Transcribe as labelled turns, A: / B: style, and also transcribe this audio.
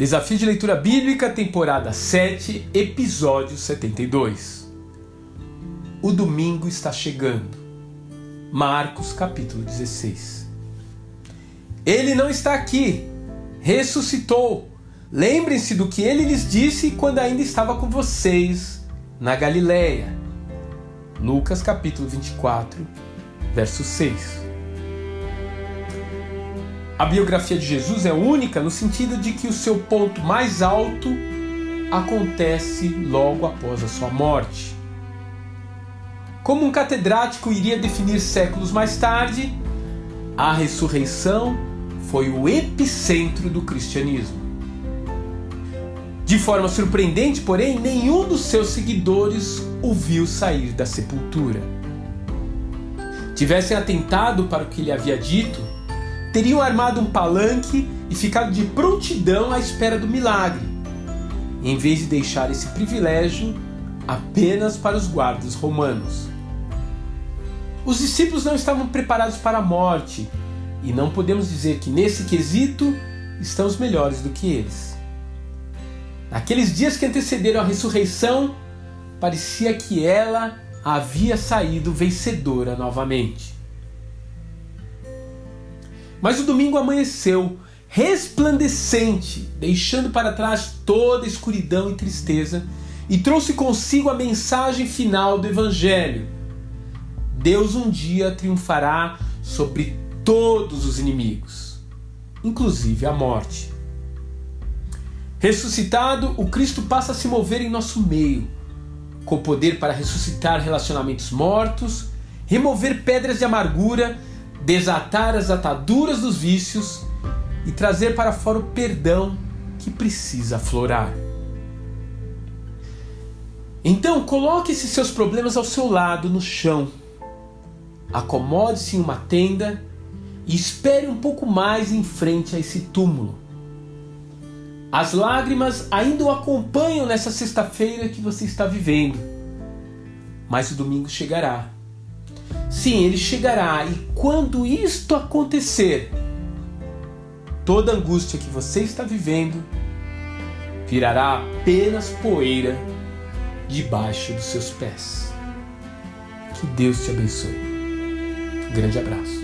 A: Desafio de Leitura Bíblica, temporada 7, episódio 72. O domingo está chegando. Marcos, capítulo 16. Ele não está aqui, ressuscitou. Lembrem-se do que ele lhes disse quando ainda estava com vocês na Galileia. Lucas, capítulo 24, verso 6. A biografia de Jesus é única no sentido de que o seu ponto mais alto acontece logo após a sua morte. Como um catedrático iria definir séculos mais tarde, a ressurreição foi o epicentro do cristianismo. De forma surpreendente, porém, nenhum dos seus seguidores o viu sair da sepultura. Tivessem atentado para o que ele havia dito, teriam armado um palanque e ficado de prontidão à espera do milagre, em vez de deixar esse privilégio apenas para os guardas romanos. Os discípulos não estavam preparados para a morte, e não podemos dizer que nesse quesito estamos melhores do que eles. Naqueles dias que antecederam a ressurreição, parecia que ela havia saído vencedora novamente. Mas o domingo amanheceu resplandecente, deixando para trás toda escuridão e tristeza, e trouxe consigo a mensagem final do Evangelho. Deus um dia triunfará sobre todos os inimigos, inclusive a morte. Ressuscitado, o Cristo passa a se mover em nosso meio, com poder para ressuscitar relacionamentos mortos, remover pedras de amargura desatar as ataduras dos vícios e trazer para fora o perdão que precisa aflorar. Então, coloque esses seus problemas ao seu lado no chão. Acomode-se em uma tenda e espere um pouco mais em frente a esse túmulo. As lágrimas ainda o acompanham nessa sexta-feira que você está vivendo, mas o domingo chegará Sim, ele chegará, e quando isto acontecer, toda angústia que você está vivendo virará apenas poeira debaixo dos seus pés. Que Deus te abençoe. Um grande abraço.